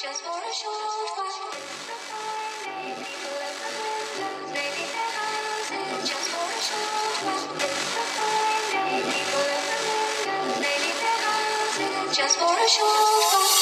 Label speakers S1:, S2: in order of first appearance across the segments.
S1: just for a short while. Just for a short while. Just for a short while.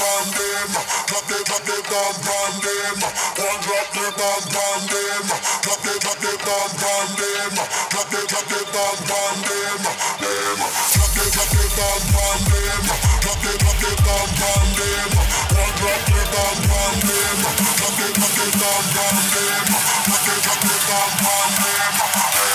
S1: bomb them, drop the
S2: drop the bomb bomb
S3: them. One drop
S2: the bomb bomb them, drop the drop the bomb
S3: bomb them. Drop the drop the bomb bomb them, them. Drop the drop the bomb bomb them, drop the drop the bomb bomb them. One drop the bomb bomb them, drop the drop the bomb bomb them. Drop the drop the bomb bomb them.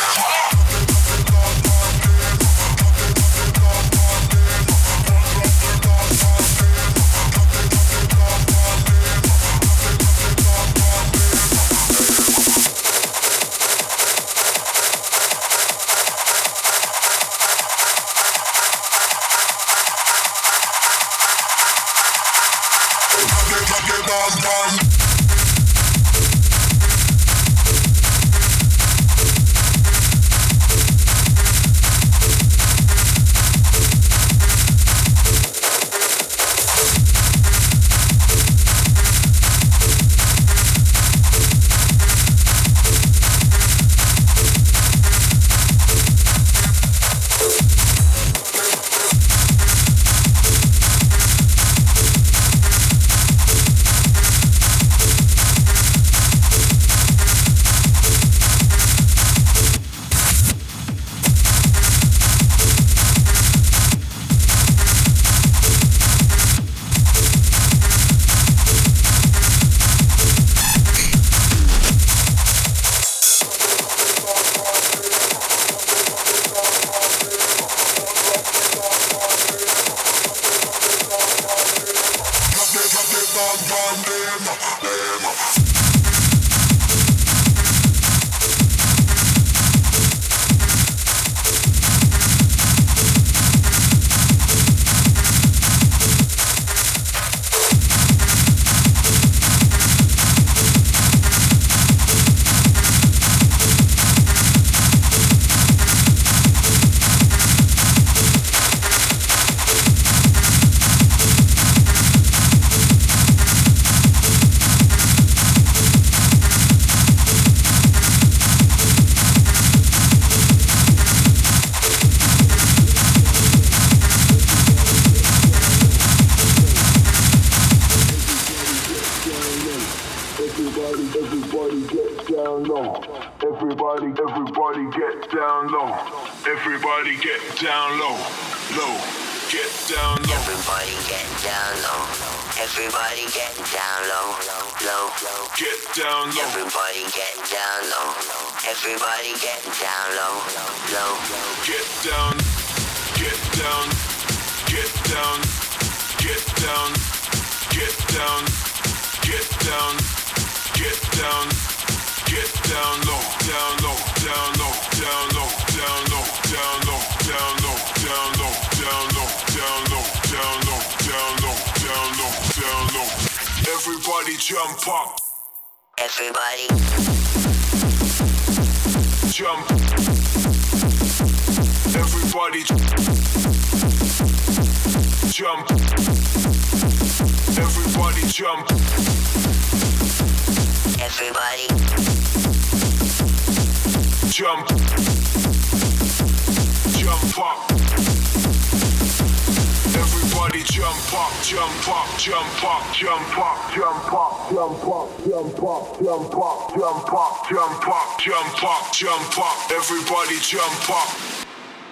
S3: jump up, jump up, jump up, jump up, jump up, jump up, jump up, jump up, jump up, jump up, jump up, jump up, everybody jump up.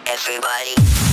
S2: Everybody.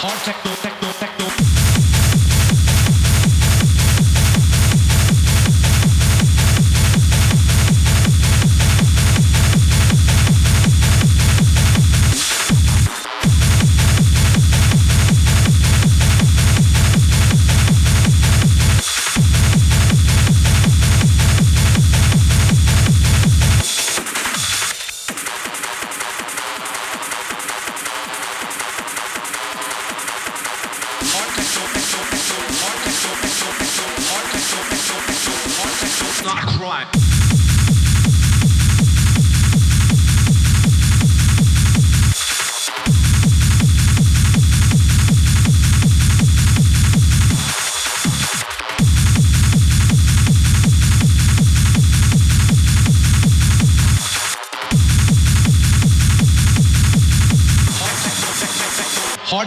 S4: Hard techno, techno.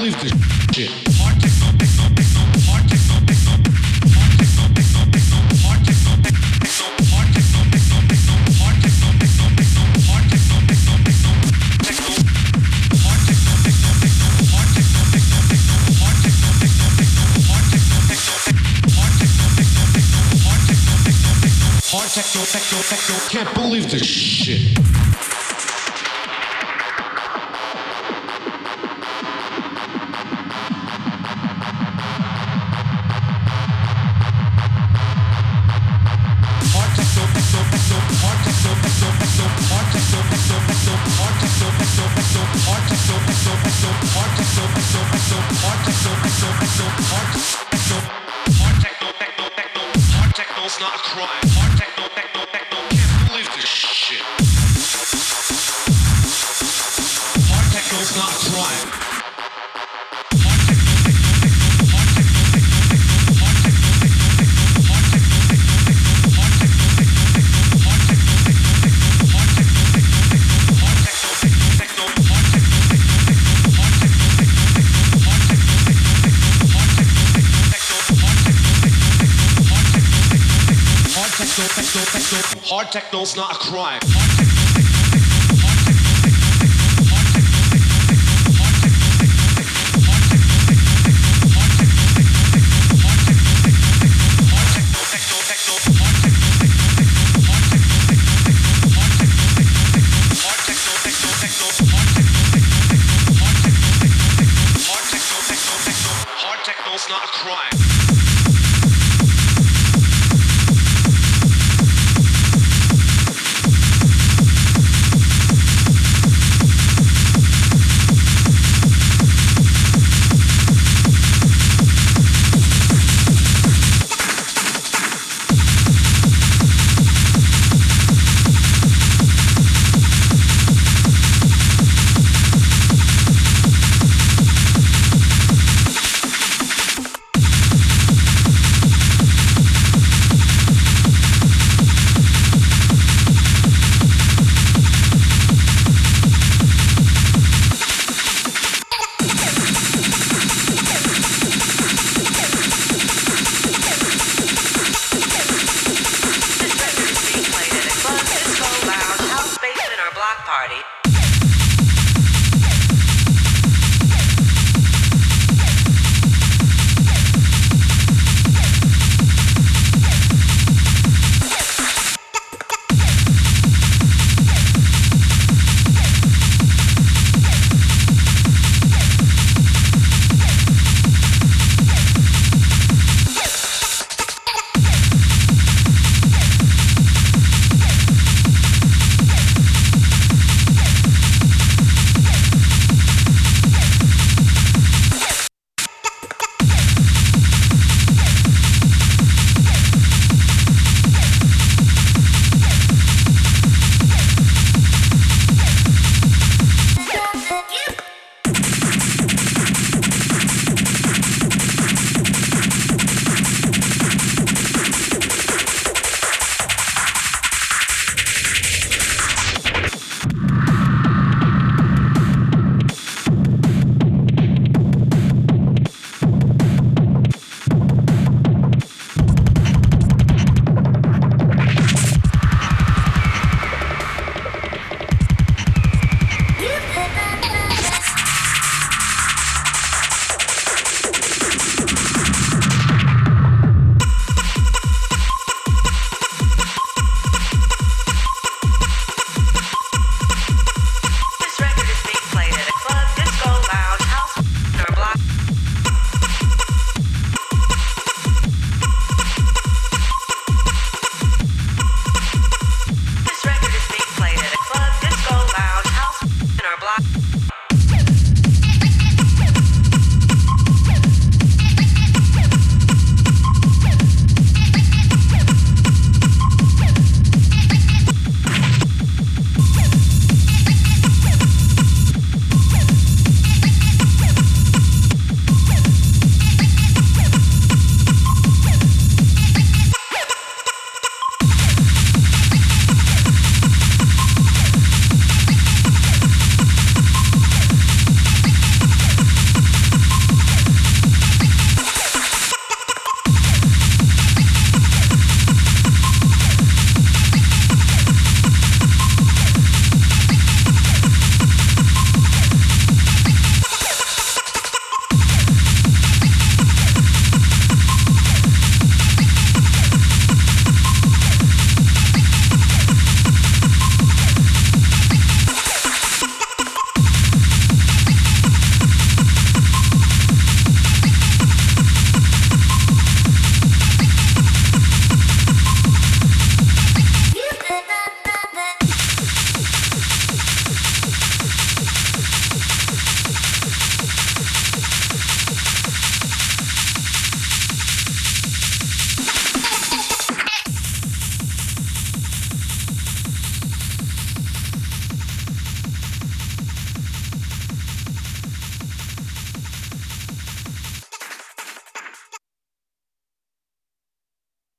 S5: believe this shit. Can't believe this shit. techno's not a crime.